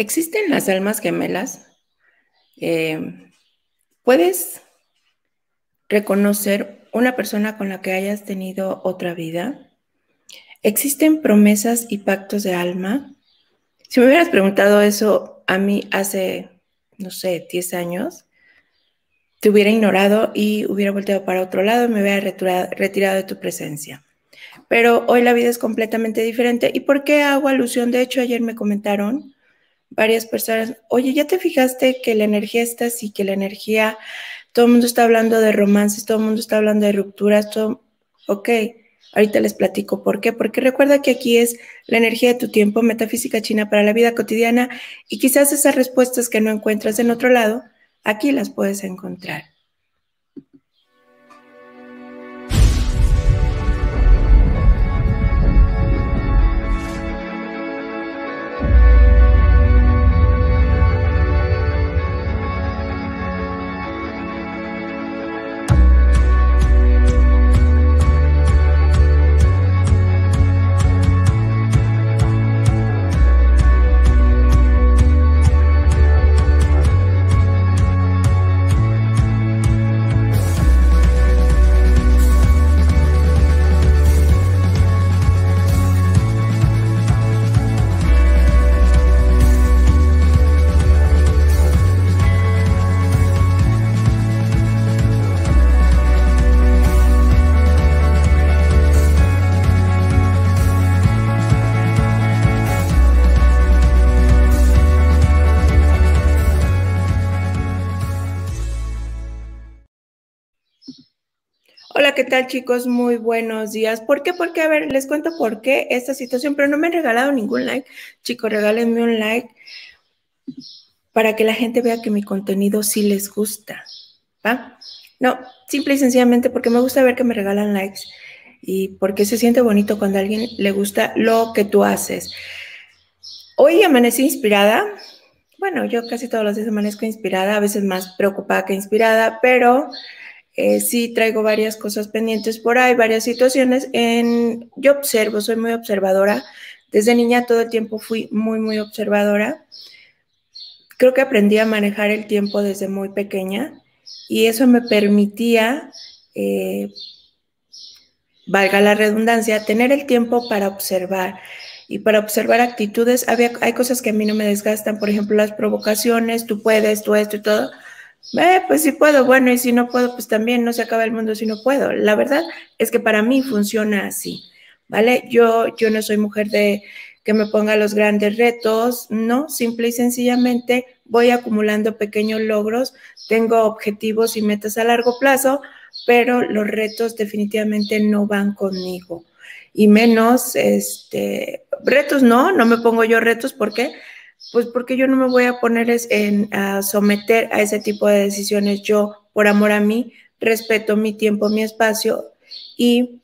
¿Existen las almas gemelas? Eh, ¿Puedes reconocer una persona con la que hayas tenido otra vida? ¿Existen promesas y pactos de alma? Si me hubieras preguntado eso a mí hace, no sé, 10 años, te hubiera ignorado y hubiera volteado para otro lado y me hubiera retirado de tu presencia. Pero hoy la vida es completamente diferente. ¿Y por qué hago alusión? De hecho, ayer me comentaron varias personas, oye, ¿ya te fijaste que la energía está así, que la energía, todo el mundo está hablando de romances, todo el mundo está hablando de rupturas, todo, ok, ahorita les platico por qué, porque recuerda que aquí es la energía de tu tiempo, metafísica china para la vida cotidiana, y quizás esas respuestas que no encuentras en otro lado, aquí las puedes encontrar. Tal chicos? Muy buenos días. ¿Por qué? Porque, a ver, les cuento por qué esta situación, pero no me han regalado ningún like. Chicos, regálenme un like para que la gente vea que mi contenido sí les gusta. ¿Va? No, simple y sencillamente porque me gusta ver que me regalan likes y porque se siente bonito cuando a alguien le gusta lo que tú haces. Hoy amanecí inspirada. Bueno, yo casi todos los días amanezco inspirada, a veces más preocupada que inspirada, pero eh, sí traigo varias cosas pendientes por ahí, varias situaciones. En, yo observo, soy muy observadora. Desde niña todo el tiempo fui muy, muy observadora. Creo que aprendí a manejar el tiempo desde muy pequeña y eso me permitía, eh, valga la redundancia, tener el tiempo para observar y para observar actitudes. Había, hay cosas que a mí no me desgastan, por ejemplo, las provocaciones, tú puedes, tú esto y todo eh, pues si puedo, bueno, y si no puedo, pues también no se acaba el mundo si no puedo. La verdad es que para mí funciona así, ¿vale? Yo, yo no soy mujer de que me ponga los grandes retos, no, simple y sencillamente voy acumulando pequeños logros, tengo objetivos y metas a largo plazo, pero los retos definitivamente no van conmigo. Y menos, este, retos no, no me pongo yo retos, ¿por qué? Pues porque yo no me voy a poner en, a someter a ese tipo de decisiones. Yo, por amor a mí, respeto mi tiempo, mi espacio y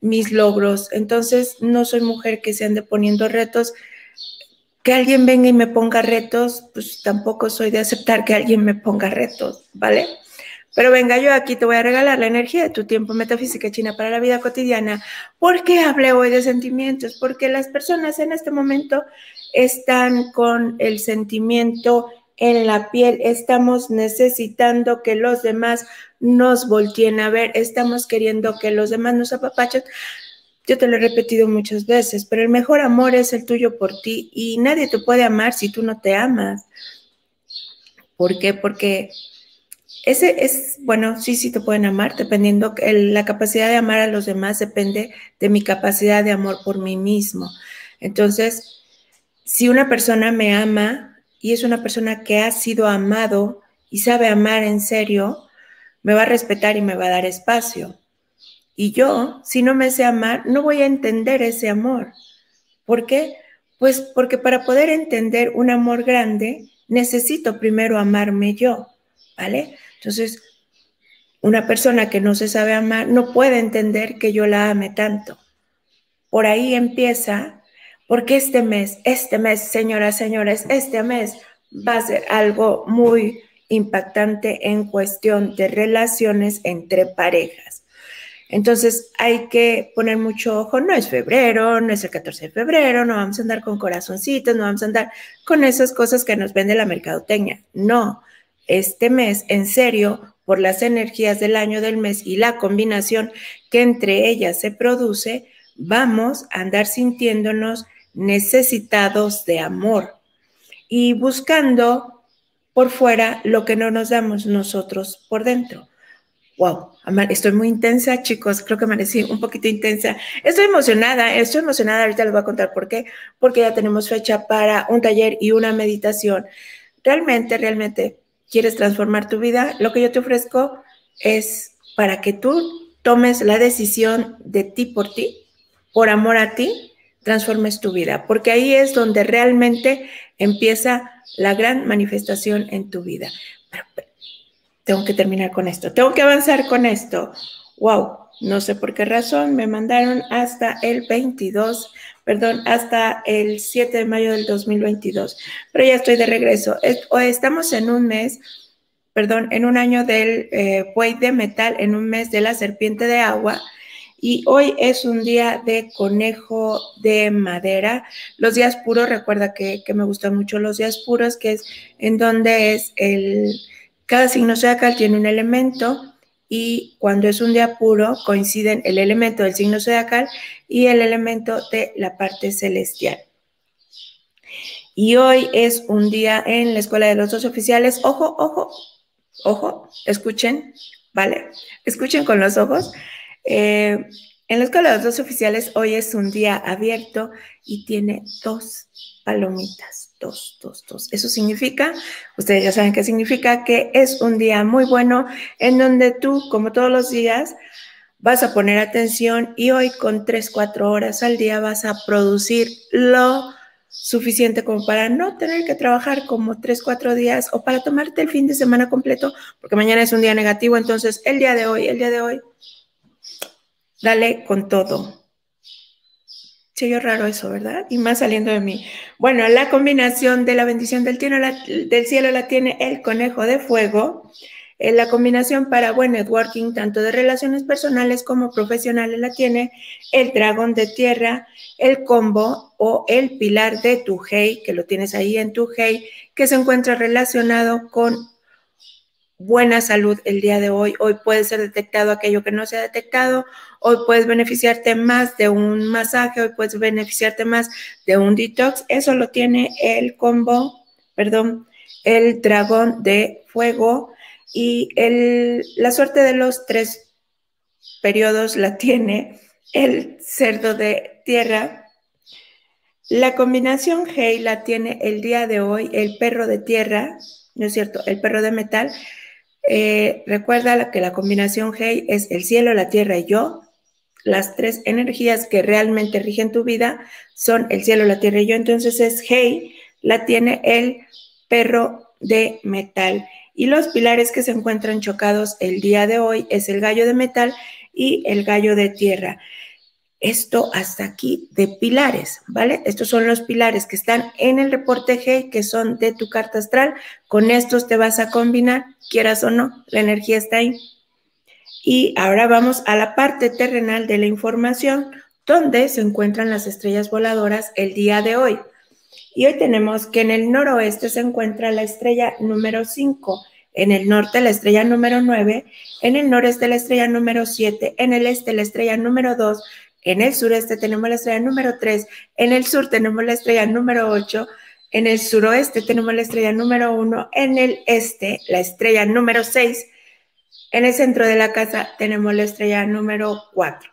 mis logros. Entonces, no soy mujer que se ande poniendo retos. Que alguien venga y me ponga retos, pues tampoco soy de aceptar que alguien me ponga retos, ¿vale? Pero venga, yo aquí te voy a regalar la energía de tu tiempo metafísica china para la vida cotidiana. ¿Por qué hablé hoy de sentimientos? Porque las personas en este momento están con el sentimiento en la piel, estamos necesitando que los demás nos volteen a ver, estamos queriendo que los demás nos apapachen. Yo te lo he repetido muchas veces, pero el mejor amor es el tuyo por ti y nadie te puede amar si tú no te amas. ¿Por qué? Porque ese es, bueno, sí, sí te pueden amar, dependiendo, la capacidad de amar a los demás depende de mi capacidad de amor por mí mismo. Entonces, si una persona me ama y es una persona que ha sido amado y sabe amar en serio, me va a respetar y me va a dar espacio. Y yo, si no me sé amar, no voy a entender ese amor. ¿Por qué? Pues porque para poder entender un amor grande, necesito primero amarme yo, ¿vale? Entonces, una persona que no se sabe amar no puede entender que yo la ame tanto. Por ahí empieza porque este mes, este mes, señoras, señores, este mes va a ser algo muy impactante en cuestión de relaciones entre parejas. Entonces hay que poner mucho ojo, no es febrero, no es el 14 de febrero, no vamos a andar con corazoncitos, no vamos a andar con esas cosas que nos vende la mercadotecnia. No, este mes, en serio, por las energías del año del mes y la combinación que entre ellas se produce, vamos a andar sintiéndonos necesitados de amor y buscando por fuera lo que no nos damos nosotros por dentro. Wow, estoy muy intensa, chicos. Creo que amanecí un poquito intensa. Estoy emocionada, estoy emocionada. Ahorita les voy a contar por qué. Porque ya tenemos fecha para un taller y una meditación. Realmente, realmente quieres transformar tu vida. Lo que yo te ofrezco es para que tú tomes la decisión de ti por ti, por amor a ti, transformes tu vida. Porque ahí es donde realmente empieza la gran manifestación en tu vida. tengo que terminar con esto, tengo que avanzar con esto. Wow, no sé por qué razón me mandaron hasta el 22, perdón, hasta el 7 de mayo del 2022, pero ya estoy de regreso. Estamos en un mes, perdón, en un año del eh, buey de metal, en un mes de la serpiente de agua y hoy es un día de conejo de madera. Los días puros, recuerda que, me gustan mucho los días puros, que es en donde es el, cada signo zodiacal tiene un elemento y cuando es un día puro coinciden el elemento del signo zodiacal y el elemento de la parte celestial. Y hoy es un día en la Escuela de los Dos Oficiales. Ojo, ojo, ojo, escuchen, ¿vale? Escuchen con los ojos. Eh, en la Escuela de los Dos Oficiales hoy es un día abierto y tiene dos palomitas, dos, dos, dos. Eso significa, ustedes ya saben qué significa, que es un día muy bueno en donde tú, como todos los días, vas a poner atención y hoy con tres, cuatro horas al día vas a producir lo suficiente como para no tener que trabajar como tres, cuatro días o para tomarte el fin de semana completo, porque mañana es un día negativo, entonces el día de hoy, el día de hoy, Dale con todo. Se yo raro eso, ¿verdad? Y más saliendo de mí. Bueno, la combinación de la bendición del, del cielo la tiene el conejo de fuego. Eh, la combinación para buen networking, tanto de relaciones personales como profesionales, la tiene el dragón de tierra, el combo o el pilar de tu hey, que lo tienes ahí en tu hey, que se encuentra relacionado con buena salud el día de hoy. Hoy puede ser detectado aquello que no se ha detectado. Hoy puedes beneficiarte más de un masaje. Hoy puedes beneficiarte más de un detox. Eso lo tiene el combo, perdón, el dragón de fuego. Y el, la suerte de los tres periodos la tiene el cerdo de tierra. La combinación Hey la tiene el día de hoy el perro de tierra, ¿no es cierto? El perro de metal eh, recuerda que la combinación Hey es el cielo, la tierra y yo. Las tres energías que realmente rigen tu vida son el cielo, la tierra y yo. Entonces es Hey, la tiene el perro de metal. Y los pilares que se encuentran chocados el día de hoy es el gallo de metal y el gallo de tierra. Esto hasta aquí de pilares, ¿vale? Estos son los pilares que están en el reporte G, que son de tu carta astral. Con estos te vas a combinar, quieras o no, la energía está ahí. Y ahora vamos a la parte terrenal de la información, donde se encuentran las estrellas voladoras el día de hoy. Y hoy tenemos que en el noroeste se encuentra la estrella número 5, en el norte la estrella número 9, en el noreste la estrella número 7, en el este la estrella número 2, en el sureste tenemos la estrella número 3, en el sur tenemos la estrella número 8, en el suroeste tenemos la estrella número 1, en el este la estrella número 6, en el centro de la casa tenemos la estrella número 4.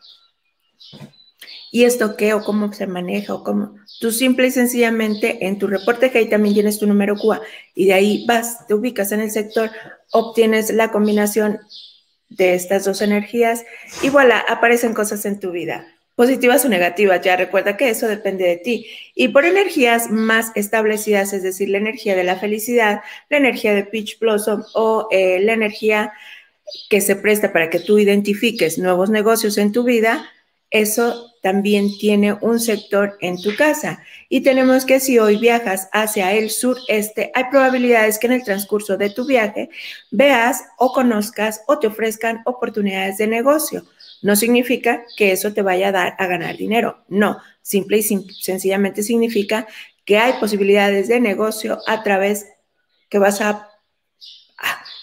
¿Y esto qué o cómo se maneja o cómo? Tú simple y sencillamente en tu reporte que ahí también tienes tu número QA y de ahí vas, te ubicas en el sector, obtienes la combinación de estas dos energías y voilà, aparecen cosas en tu vida positivas o negativas, ya recuerda que eso depende de ti. Y por energías más establecidas, es decir, la energía de la felicidad, la energía de Peach Blossom o eh, la energía que se presta para que tú identifiques nuevos negocios en tu vida, eso también tiene un sector en tu casa. Y tenemos que si hoy viajas hacia el sureste, hay probabilidades que en el transcurso de tu viaje veas o conozcas o te ofrezcan oportunidades de negocio no significa que eso te vaya a dar a ganar dinero. No, simple y sencillamente significa que hay posibilidades de negocio a través que vas a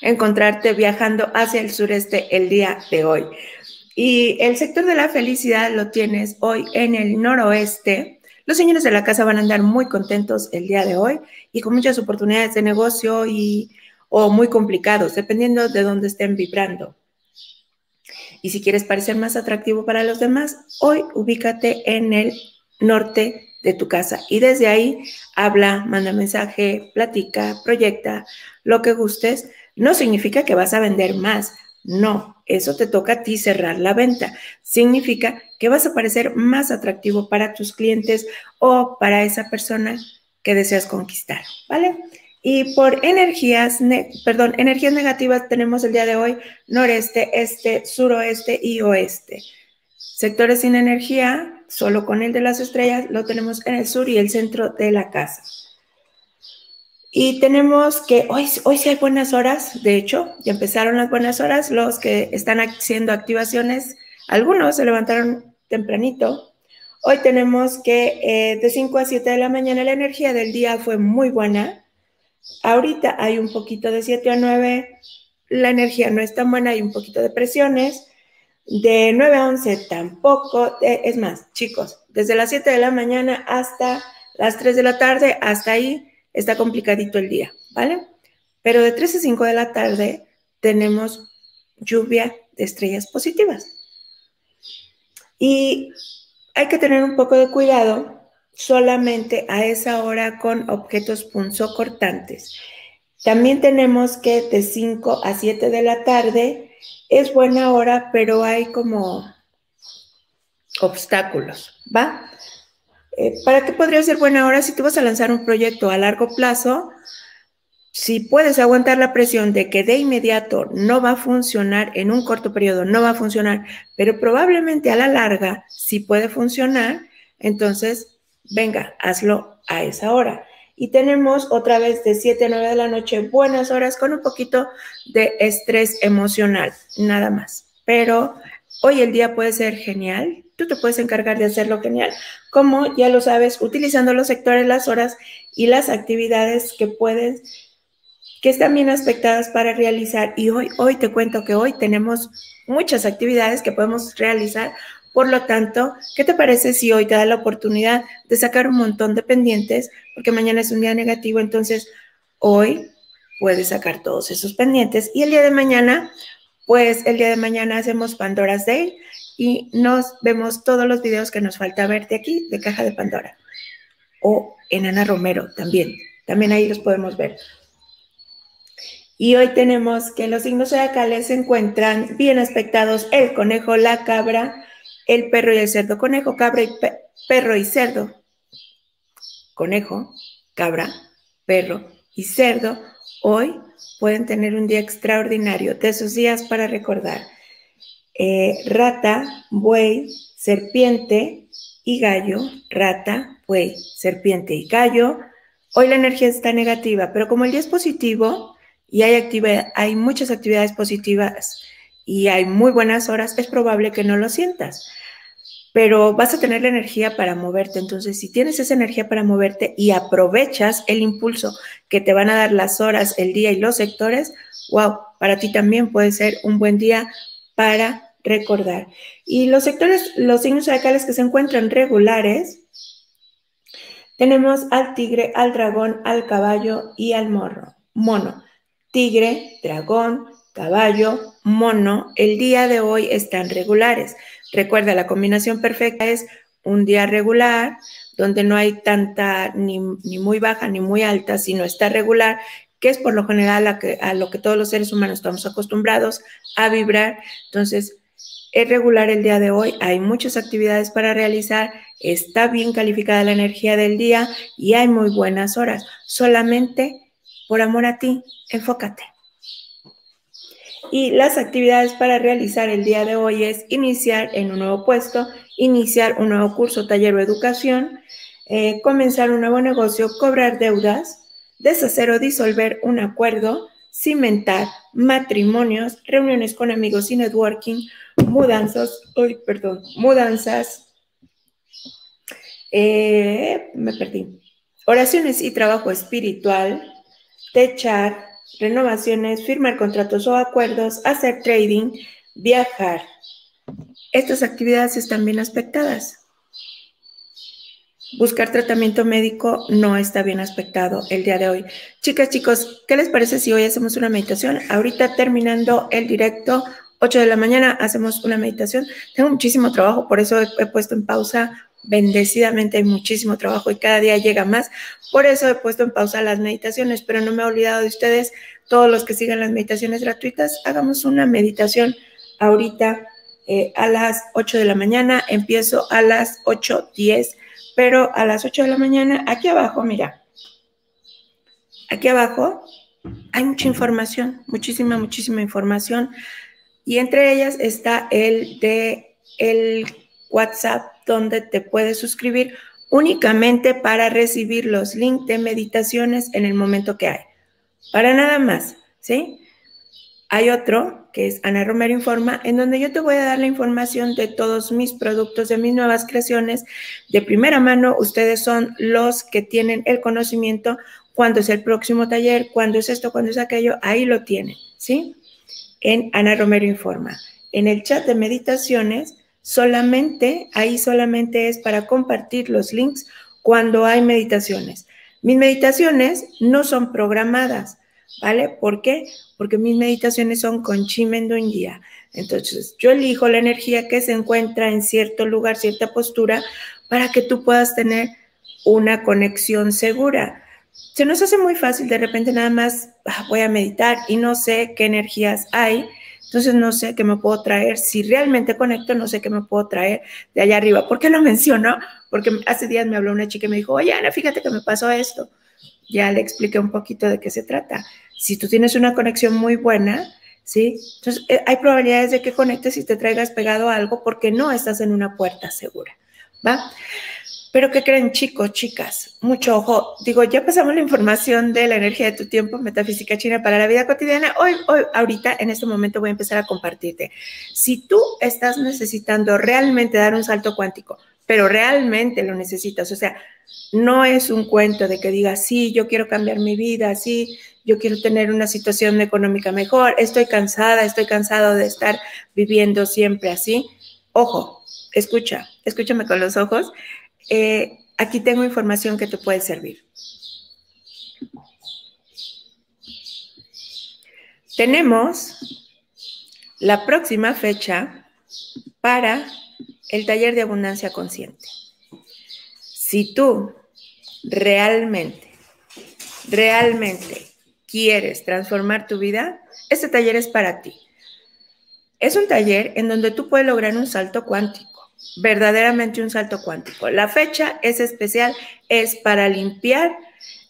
encontrarte viajando hacia el sureste el día de hoy. Y el sector de la felicidad lo tienes hoy en el noroeste. Los señores de la casa van a andar muy contentos el día de hoy y con muchas oportunidades de negocio y o muy complicados, dependiendo de dónde estén vibrando. Y si quieres parecer más atractivo para los demás, hoy ubícate en el norte de tu casa y desde ahí habla, manda mensaje, platica, proyecta, lo que gustes. No significa que vas a vender más, no, eso te toca a ti cerrar la venta. Significa que vas a parecer más atractivo para tus clientes o para esa persona que deseas conquistar, ¿vale? Y por energías, perdón, energías negativas tenemos el día de hoy noreste, este, suroeste y oeste. Sectores sin energía, solo con el de las estrellas, lo tenemos en el sur y el centro de la casa. Y tenemos que, hoy, hoy sí hay buenas horas, de hecho, ya empezaron las buenas horas, los que están haciendo activaciones, algunos se levantaron tempranito. Hoy tenemos que eh, de 5 a 7 de la mañana la energía del día fue muy buena Ahorita hay un poquito de 7 a 9, la energía no es tan buena, hay un poquito de presiones. De 9 a 11 tampoco, es más, chicos, desde las 7 de la mañana hasta las 3 de la tarde, hasta ahí está complicadito el día, ¿vale? Pero de 3 a 5 de la tarde tenemos lluvia de estrellas positivas. Y hay que tener un poco de cuidado solamente a esa hora con objetos punzocortantes. También tenemos que de 5 a 7 de la tarde es buena hora, pero hay como obstáculos, ¿va? Eh, ¿Para qué podría ser buena hora si tú vas a lanzar un proyecto a largo plazo? Si puedes aguantar la presión de que de inmediato no va a funcionar, en un corto periodo no va a funcionar, pero probablemente a la larga sí puede funcionar, entonces venga, hazlo a esa hora. Y tenemos otra vez de 7 a 9 de la noche buenas horas con un poquito de estrés emocional, nada más. Pero hoy el día puede ser genial. Tú te puedes encargar de hacerlo genial. Como ya lo sabes, utilizando los sectores, las horas y las actividades que puedes, que están bien aspectadas para realizar. Y hoy, hoy te cuento que hoy tenemos muchas actividades que podemos realizar por lo tanto, ¿qué te parece si hoy te da la oportunidad de sacar un montón de pendientes? Porque mañana es un día negativo, entonces hoy puedes sacar todos esos pendientes y el día de mañana, pues el día de mañana hacemos Pandora's Day y nos vemos todos los videos que nos falta ver de aquí, de Caja de Pandora. O en Ana Romero también, también ahí los podemos ver. Y hoy tenemos que los signos zodiacales se encuentran bien aspectados el conejo, la cabra, el perro y el cerdo, conejo, cabra y perro y cerdo, conejo, cabra, perro y cerdo, hoy pueden tener un día extraordinario, de esos días para recordar. Eh, rata, buey, serpiente y gallo, rata, buey, serpiente y gallo. Hoy la energía está negativa, pero como el día es positivo y hay, hay muchas actividades positivas y hay muy buenas horas, es probable que no lo sientas. Pero vas a tener la energía para moverte. Entonces, si tienes esa energía para moverte y aprovechas el impulso que te van a dar las horas, el día y los sectores, wow, para ti también puede ser un buen día para recordar. Y los sectores, los signos zodiacales que se encuentran regulares, tenemos al tigre, al dragón, al caballo y al morro, mono. Tigre, dragón, caballo, mono, el día de hoy están regulares. Recuerda, la combinación perfecta es un día regular, donde no hay tanta ni, muy baja ni muy alta, sino está regular, que es por lo general a, a lo que todos los seres humanos estamos acostumbrados a vibrar. Entonces, es regular el día de hoy, hay muchas actividades para realizar, está bien calificada la energía del día y hay muy buenas horas. Solamente por amor a ti, enfócate. Y las actividades para realizar el día de hoy es iniciar en un nuevo puesto, iniciar un nuevo curso, taller o educación, eh, comenzar un nuevo negocio, cobrar deudas, deshacer o disolver un acuerdo, cimentar, matrimonios, reuniones con amigos y networking, mudanzas, perdón, mudanzas, eh, me perdí, oraciones y trabajo espiritual, techar, renovaciones, firmar contratos o acuerdos, hacer trading, viajar. Estas actividades están bien aspectadas. Buscar tratamiento médico no está bien aspectado el día de hoy. Chicas, chicos, ¿qué les parece si hoy hacemos una meditación? Ahorita terminando el directo, 8 de la mañana, hacemos una meditación. Tengo muchísimo trabajo, por eso he, puesto en pausa. Bendecidamente hay muchísimo trabajo y cada día llega más. Por eso he puesto en pausa las meditaciones, pero no me he olvidado de ustedes, todos los que sigan las meditaciones gratuitas. Hagamos una meditación ahorita eh, a las 8 de la mañana. Empiezo a las 8.10 pero a las 8 de la mañana, aquí abajo, mira, aquí abajo hay mucha información, muchísima, muchísima información. Y entre ellas está el de el WhatsApp, donde te puedes suscribir únicamente para recibir los links de meditaciones en el momento que hay. Para nada más, ¿sí? Hay otro que es Ana Romero Informa, en donde yo te voy a dar la información de todos mis productos, de mis nuevas creaciones de primera mano. Ustedes son los que tienen el conocimiento cuándo es el próximo taller, cuándo es esto, cuándo es aquello, ahí lo tienen, ¿sí? En Ana Romero Informa. En el chat de meditaciones, solamente, ahí solamente es para compartir los links cuando hay meditaciones. Mis meditaciones no son programadas ¿vale? ¿Por qué? Porque mis meditaciones son con Chimendunya. Entonces, yo elijo la energía que se encuentra en cierto lugar, cierta postura, para que tú puedas tener una conexión segura. Se nos hace muy fácil, de repente nada más ah, voy a meditar y no sé qué energías hay, entonces no sé qué me puedo traer. Si realmente conecto, no sé qué me puedo traer de allá arriba. ¿Por qué lo menciono? Porque hace días me habló una chica y me dijo, oye Ana, fíjate que me pasó esto ya le expliqué un poquito de qué se trata. Si tú tienes una conexión muy buena, ¿sí? Entonces, eh, hay probabilidades de que conectes y te traigas pegado a algo porque no estás en una puerta segura, ¿va? Pero ¿qué creen chicos, chicas? Mucho ojo. Digo, ya pasamos la información de la energía de tu tiempo, metafísica china para la vida cotidiana. Hoy, hoy, ahorita, en este momento voy a empezar a compartirte. Si tú estás necesitando realmente dar un salto cuántico, pero realmente lo necesitas. O sea, no es un cuento de que digas, sí, yo quiero cambiar mi vida, sí, yo quiero tener una situación económica mejor, estoy cansada, estoy cansado de estar viviendo siempre así. Ojo, escucha, escúchame con los ojos. Eh, aquí tengo información que te puede servir. Tenemos la próxima fecha para el taller de abundancia consciente. Si tú realmente, realmente quieres transformar tu vida, este taller es para ti. Es un taller en donde tú puedes lograr un salto cuántico, verdaderamente un salto cuántico. La fecha es especial, es para limpiar,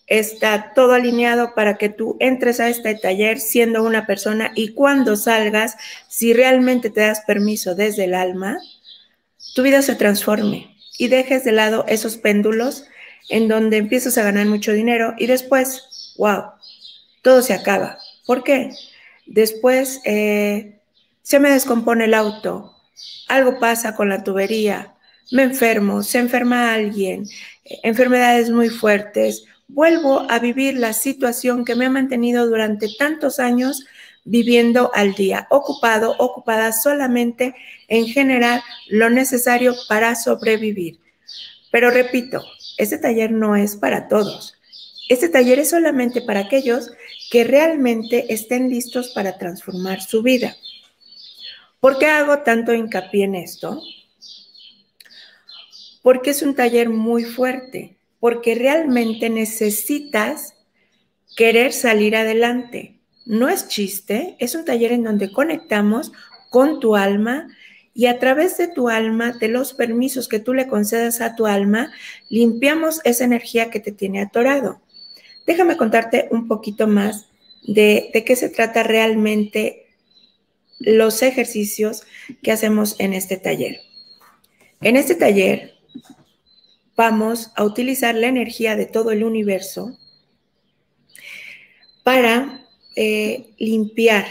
está todo alineado para que tú entres a este taller siendo una persona y cuando salgas, si realmente te das permiso desde el alma, tu vida se transforme y dejes de lado esos péndulos en donde empiezas a ganar mucho dinero y después, wow, todo se acaba. ¿Por qué? Después eh, se me descompone el auto, algo pasa con la tubería, me enfermo, se enferma alguien, enfermedades muy fuertes, vuelvo a vivir la situación que me ha mantenido durante tantos años viviendo al día, ocupado, ocupada solamente en generar lo necesario para sobrevivir. Pero repito, este taller no es para todos. Este taller es solamente para aquellos que realmente estén listos para transformar su vida. ¿Por qué hago tanto hincapié en esto? Porque es un taller muy fuerte, porque realmente necesitas querer salir adelante. No es chiste, es un taller en donde conectamos con tu alma y a través de tu alma, de los permisos que tú le concedas a tu alma, limpiamos esa energía que te tiene atorado. Déjame contarte un poquito más de, de qué se trata realmente los ejercicios que hacemos en este taller. En este taller vamos a utilizar la energía de todo el universo para eh, limpiar.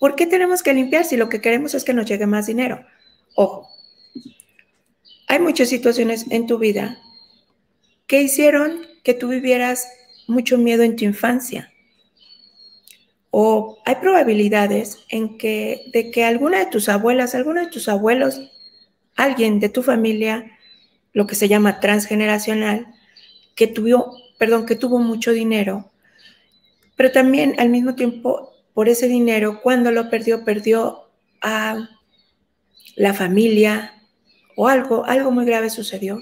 ¿Por qué tenemos que limpiar si lo que queremos es que nos llegue más dinero? Ojo, hay muchas situaciones en tu vida que hicieron que tú vivieras mucho miedo en tu infancia. O hay probabilidades en que de que alguna de tus abuelas, alguno de tus abuelos, alguien de tu familia, lo que se llama transgeneracional, que tuvo, perdón, que tuvo mucho dinero, pero también al mismo tiempo por ese dinero, cuando lo perdió, perdió a la familia o algo, algo muy grave sucedió.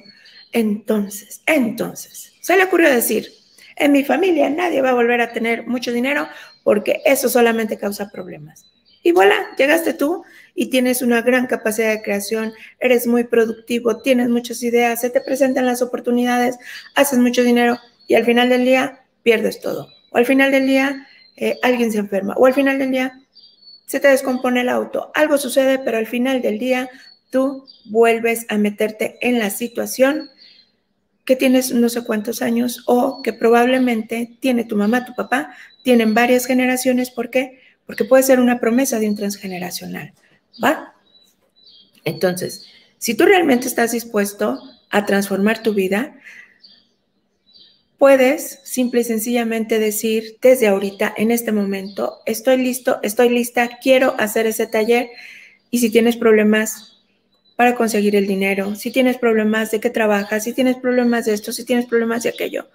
Entonces, entonces, se le ocurrió decir, en mi familia nadie va a volver a tener mucho dinero porque eso solamente causa problemas. Y voilà, llegaste tú y tienes una gran capacidad de creación, eres muy productivo, tienes muchas ideas, se te presentan las oportunidades, haces mucho dinero y al final del día pierdes todo. O al final del día eh, alguien se enferma. O al final del día se te descompone el auto. Algo sucede, pero al final del día tú vuelves a meterte en la situación que tienes no sé cuántos años o que probablemente tiene tu mamá, tu papá, tienen varias generaciones. ¿Por qué? Porque puede ser una promesa de un transgeneracional. ¿Va? Entonces, si tú realmente estás dispuesto a transformar tu vida, puedes simple y sencillamente decir desde ahorita, en este momento, estoy listo, estoy lista, quiero hacer ese taller. Y si tienes problemas para conseguir el dinero, si tienes problemas de que trabajas, si tienes problemas de esto, si tienes problemas de aquello,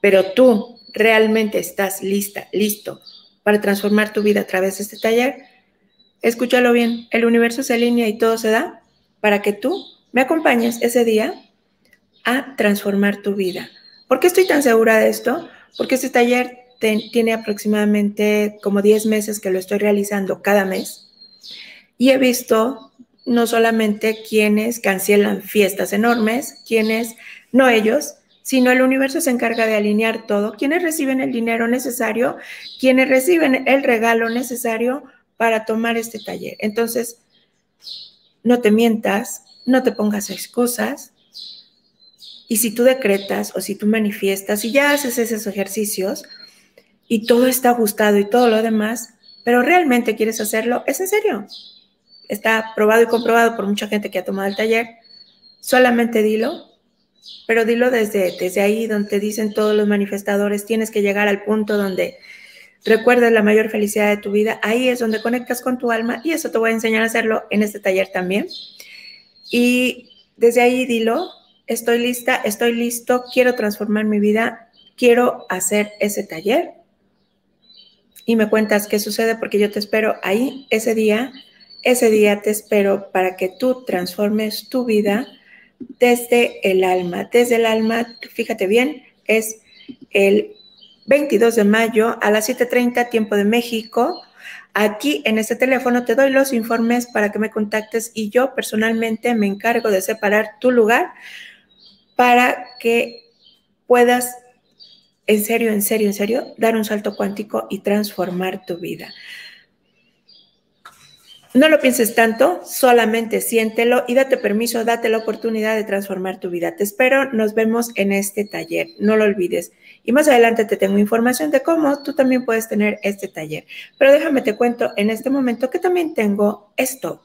pero tú realmente estás lista, listo para transformar tu vida a través de este taller, escúchalo bien, el universo se alinea y todo se da para que tú me acompañes ese día a transformar tu vida. ¿Por qué estoy tan segura de esto? Porque este taller tiene aproximadamente como 10 meses que lo estoy realizando cada mes y he visto no solamente quienes cancelan fiestas enormes, quienes, no ellos, sino el universo se encarga de alinear todo, quienes reciben el dinero necesario, quienes reciben el regalo necesario para tomar este taller. Entonces, no te mientas, no te pongas excusas. Y si tú decretas o si tú manifiestas y ya haces esos ejercicios y todo está ajustado y todo lo demás, pero realmente quieres hacerlo, es en serio está probado y comprobado por mucha gente que ha tomado el taller, solamente dilo, pero dilo desde, desde ahí donde dicen todos los manifestadores, tienes que llegar al punto donde recuerdes la mayor felicidad de tu vida, ahí es donde conectas con tu alma y eso te voy a enseñar a hacerlo en este taller también. Y desde ahí dilo, estoy lista, estoy listo, quiero transformar mi vida, quiero hacer ese taller. Y me cuentas qué sucede porque yo te espero ahí ese día ese día te espero para que tú transformes tu vida desde el alma. Desde el alma, fíjate bien, es el 22 de mayo a las 7.30 tiempo de México. Aquí en este teléfono te doy los informes para que me contactes y yo personalmente me encargo de separar tu lugar para que puedas en serio, en serio, en serio, dar un salto cuántico y transformar tu vida. No lo pienses tanto, solamente siéntelo y date permiso, date la oportunidad de transformar tu vida. Te espero, nos vemos en este taller, no lo olvides. Y más adelante te tengo información de cómo tú también puedes tener este taller. Pero déjame te cuento en este momento que también tengo esto,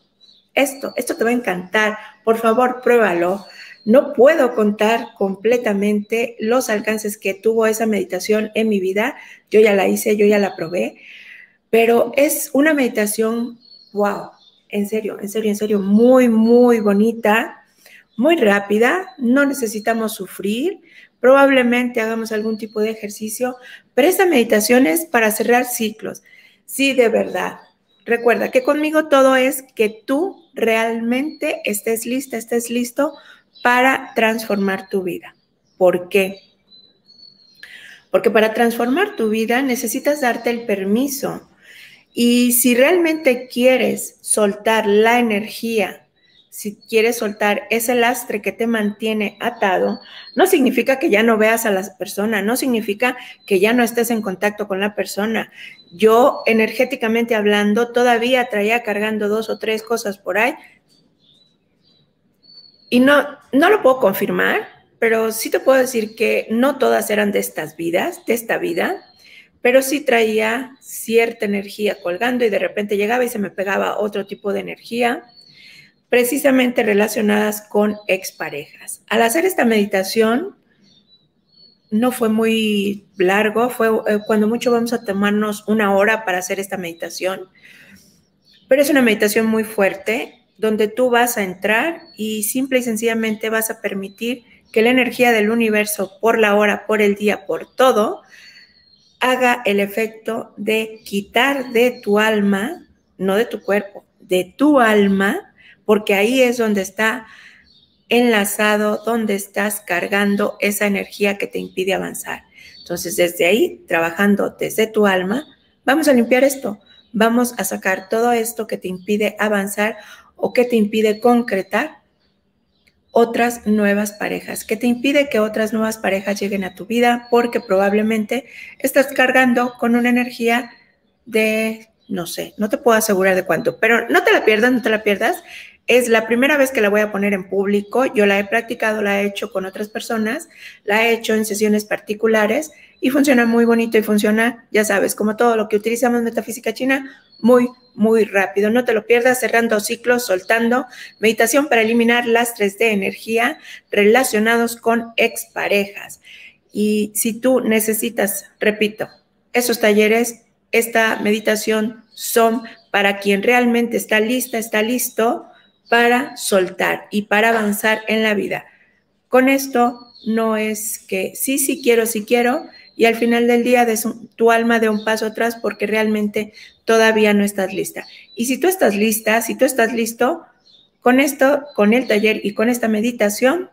esto, esto te va a encantar. Por favor, pruébalo. No puedo contar completamente los alcances que tuvo esa meditación en mi vida. Yo ya la hice, yo ya la probé, pero es una meditación wow, en serio, en serio, en serio, muy, muy bonita, muy rápida, no necesitamos sufrir, probablemente hagamos algún tipo de ejercicio, pero esta meditación es para cerrar ciclos. Sí, de verdad. Recuerda que conmigo todo es que tú realmente estés lista, estés listo para transformar tu vida. ¿Por qué? Porque para transformar tu vida necesitas darte el permiso y si realmente quieres soltar la energía, si quieres soltar ese lastre que te mantiene atado, no significa que ya no veas a la persona, no significa que ya no estés en contacto con la persona. Yo, energéticamente hablando, todavía traía cargando dos o tres cosas por ahí. Y no, no lo puedo confirmar, pero sí te puedo decir que no todas eran de estas vidas, de esta vida pero sí traía cierta energía colgando y de repente llegaba y se me pegaba otro tipo de energía, precisamente relacionadas con exparejas. Al hacer esta meditación, no fue muy largo, fue eh, cuando mucho vamos a tomarnos una hora para hacer esta meditación, pero es una meditación muy fuerte donde tú vas a entrar y simple y sencillamente vas a permitir que la energía del universo por la hora, por el día, por todo, haga el efecto de quitar de tu alma, no de tu cuerpo, de tu alma, porque ahí es donde está enlazado, donde estás cargando esa energía que te impide avanzar. Entonces, desde ahí, trabajando desde tu alma, vamos a limpiar esto, vamos a sacar todo esto que te impide avanzar o que te impide concretar otras nuevas parejas, que te impide que otras nuevas parejas lleguen a tu vida porque probablemente estás cargando con una energía de, no sé, no te puedo asegurar de cuánto, pero no te la pierdas, no te la pierdas. Es la primera vez que la voy a poner en público. Yo la he practicado, la he hecho con otras personas, la he hecho en sesiones particulares y funciona muy bonito y funciona, ya sabes, como todo lo que utilizamos metafísica china, muy, muy rápido. No te lo pierdas, cerrando ciclos, soltando. Meditación para eliminar lastres de energía relacionados con exparejas. Y si tú necesitas, repito, esos talleres, esta meditación son para quien realmente está lista, está listo para soltar y para avanzar en la vida. Con esto no es que sí, sí quiero, sí quiero, y al final del día tu alma de un paso atrás porque realmente todavía no estás lista. Y si tú estás lista, si tú estás listo, con esto, con el taller y con esta meditación,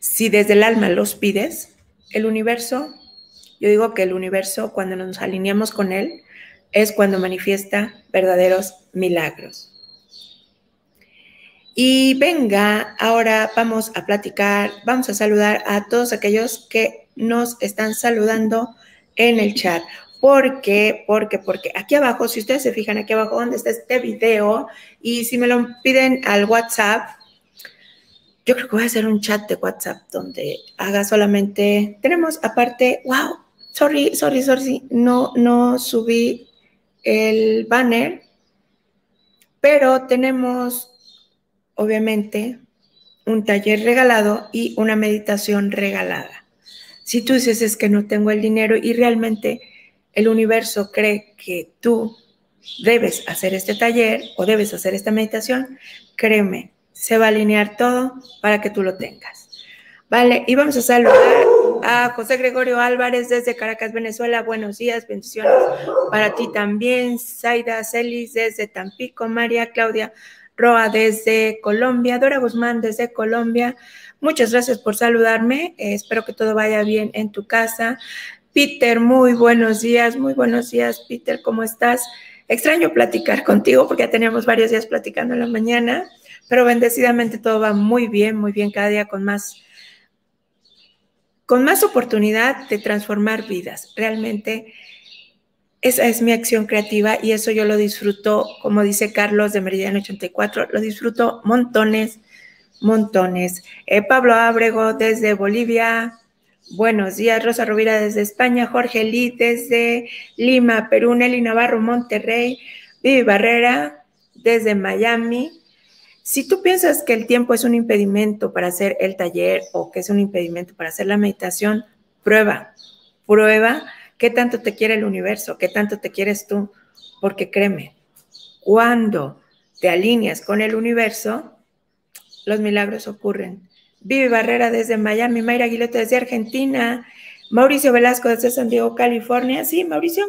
si desde el alma los pides, el universo, yo digo que el universo cuando nos alineamos con él es cuando manifiesta verdaderos milagros. Y venga, ahora vamos a platicar, vamos a saludar a todos aquellos que nos están saludando en el chat. ¿Por qué? Porque, porque aquí abajo, si ustedes se fijan aquí abajo donde está este video, y si me lo piden al WhatsApp, yo creo que voy a hacer un chat de WhatsApp donde haga solamente, tenemos aparte, wow, sorry, sorry, sorry, no, no subí el banner, pero tenemos obviamente, un taller regalado y una meditación regalada. Si tú dices es que no tengo el dinero y realmente el universo cree que tú debes hacer este taller o debes hacer esta meditación, créeme, se va a alinear todo para que tú lo tengas. Vale, y vamos a saludar a José Gregorio Álvarez desde Caracas, Venezuela. Buenos días, bendiciones para ti también. Zaida Celis desde Tampico, María Claudia Roa desde Colombia, Dora Guzmán desde Colombia. Muchas gracias por saludarme. Eh, espero que todo vaya bien en tu casa. Peter, muy buenos días, muy buenos días, Peter, ¿cómo estás? Extraño platicar contigo porque ya teníamos varios días platicando en la mañana, pero bendecidamente todo va muy bien, muy bien, cada día con más con más oportunidad de transformar vidas. Realmente esa es mi acción creativa y eso yo lo disfruto, como dice Carlos de Meridiano 84, lo disfruto montones, montones. Eh, Pablo Ábrego desde Bolivia, buenos días. Rosa Rovira desde España, Jorge Lee desde Lima, Perú, Nelly Navarro, Monterrey, Vivi Barrera desde Miami. Si tú piensas que el tiempo es un impedimento para hacer el taller o que es un impedimento para hacer la meditación, prueba, prueba qué tanto te quiere el universo, qué tanto te quieres tú, porque créeme, cuando te alineas con el universo, los milagros ocurren. Vivi Barrera desde Miami, Mayra Aguileta desde Argentina, Mauricio Velasco desde San Diego, California. Sí, Mauricio.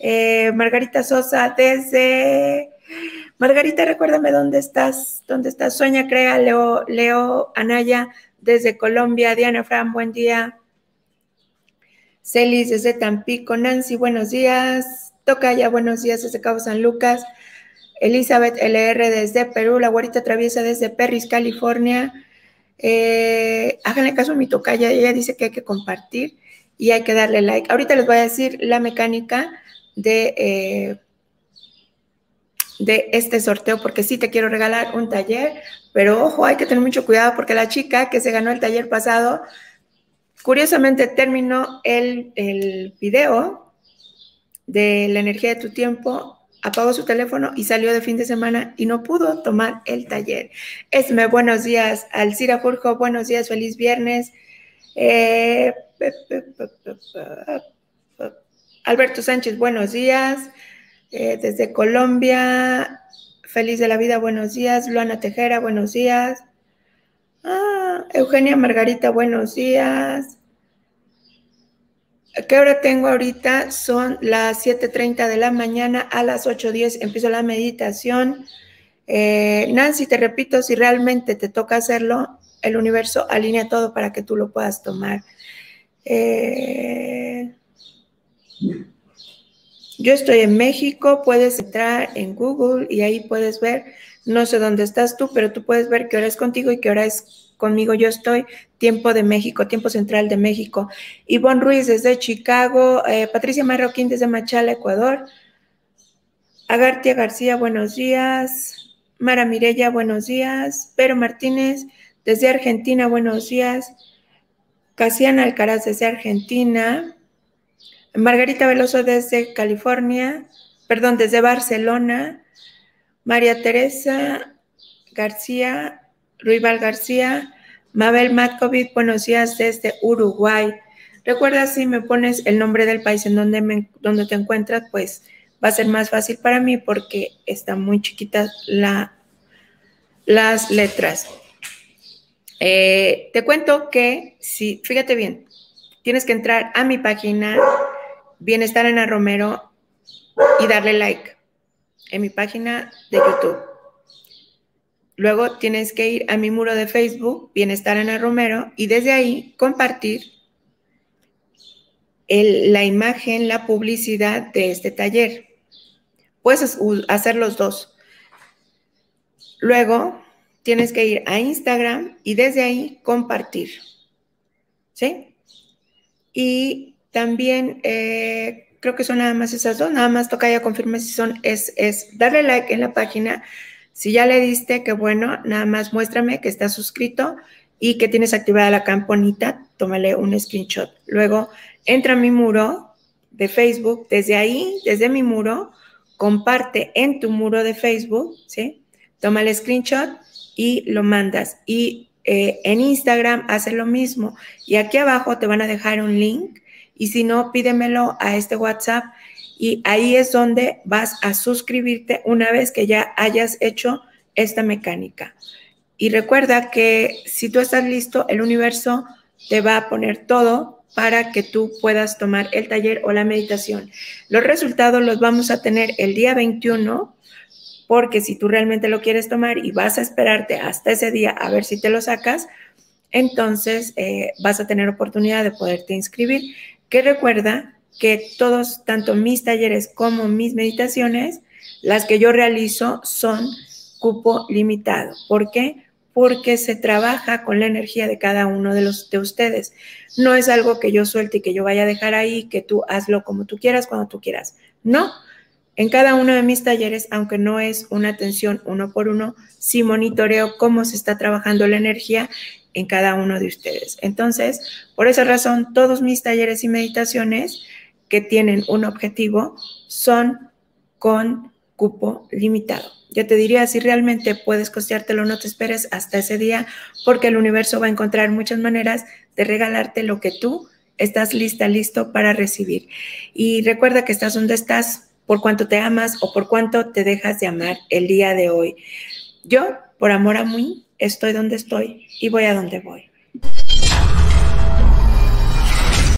Eh, Margarita Sosa desde... Margarita, recuérdame dónde estás, dónde estás. Sueña Crea, Leo, Leo Anaya desde Colombia, Diana Fran, buen día. Celis desde Tampico, Nancy, buenos días. Tocaya, buenos días desde Cabo San Lucas. Elizabeth LR desde Perú, la guarita traviesa desde Perris, California. Eh, háganle caso a mi tocaya, ella dice que hay que compartir y hay que darle like. Ahorita les voy a decir la mecánica de, eh, de este sorteo, porque sí te quiero regalar un taller, pero ojo, hay que tener mucho cuidado porque la chica que se ganó el taller pasado curiosamente terminó el, el video de la energía de tu tiempo apagó su teléfono y salió de fin de semana y no pudo tomar el taller. Esme, buenos días. Alcira Furjo, buenos días, feliz viernes. Eh, Alberto Sánchez, buenos días. Eh, desde Colombia, feliz de la vida, buenos días. Luana Tejera, buenos días. Ah, Eugenia Margarita, buenos días. ¿Qué hora tengo ahorita? Son las 7.30 de la mañana, a las 8.10 empiezo la meditación. Eh, Nancy, te repito, si realmente te toca hacerlo, el universo alinea todo para que tú lo puedas tomar. Eh, yo estoy en México, puedes entrar en Google y ahí puedes ver, no sé dónde estás tú, pero tú puedes ver qué hora es contigo y qué hora es conmigo. Yo estoy, tiempo de México, tiempo central de México. Ivonne Ruiz desde Chicago, eh, Patricia Marroquín desde Machala, Ecuador. Agartia García, buenos días. Mara Mirella, buenos días. Pero Martínez desde Argentina, buenos días. Casiana Alcaraz desde Argentina. Margarita Veloso desde California, perdón, desde Barcelona. María Teresa García, Ruibal García. Mabel Matkovic, buenos días desde Uruguay. Recuerda, si me pones el nombre del país en donde, donde te encuentras, pues va a ser más fácil para mí porque están muy chiquitas la, las letras. Eh, te cuento que, si, fíjate bien, tienes que entrar a mi página Bienestar en Romero y darle like en mi página de YouTube. Luego tienes que ir a mi muro de Facebook, Bienestar en Romero, y desde ahí compartir la imagen, la publicidad de este taller. Puedes hacer los dos. Luego tienes que ir a Instagram y desde ahí compartir. ¿Sí? Y también eh, creo que son nada más esas dos, nada más toca ya confirmar si son, es, es darle like en la página. Si ya le diste, qué bueno, nada más muéstrame que estás suscrito y que tienes activada la campanita, tómale un screenshot. Luego entra a mi muro de Facebook, desde ahí, desde mi muro, comparte en tu muro de Facebook, ¿sí? Toma el screenshot y lo mandas. Y eh, en Instagram hace lo mismo. Y aquí abajo te van a dejar un link. Y si no, pídemelo a este WhatsApp. Y ahí es donde vas a suscribirte una vez que ya hayas hecho esta mecánica. Y recuerda que si tú estás listo, el universo te va a poner todo para que tú puedas tomar el taller o la meditación. Los resultados los vamos a tener el día 21 porque si tú realmente lo quieres tomar y vas a esperarte hasta ese día a ver si te lo sacas, entonces eh, vas a tener oportunidad de poderte inscribir. Que recuerda que todos, tanto mis talleres como mis meditaciones, las que yo realizo son cupo limitado. ¿Por qué? Porque se trabaja con la energía de cada uno de los de ustedes. No es algo que yo suelte y que yo vaya a dejar ahí, que tú hazlo como tú quieras, cuando tú quieras. No, en cada uno de mis talleres, aunque no es una atención uno por uno, sí monitoreo cómo se está trabajando la energía en cada uno de ustedes. Entonces, por esa razón, todos mis talleres y meditaciones que tienen un objetivo son con cupo limitado. Yo te diría, si realmente puedes costeártelo, no te esperes hasta ese día, porque el universo va a encontrar muchas maneras de regalarte lo que tú estás lista, listo para recibir. Y recuerda que estás donde estás por cuánto te amas o por cuánto te dejas de amar el día de hoy. Yo, por amor a mí, estoy donde estoy y voy a donde voy.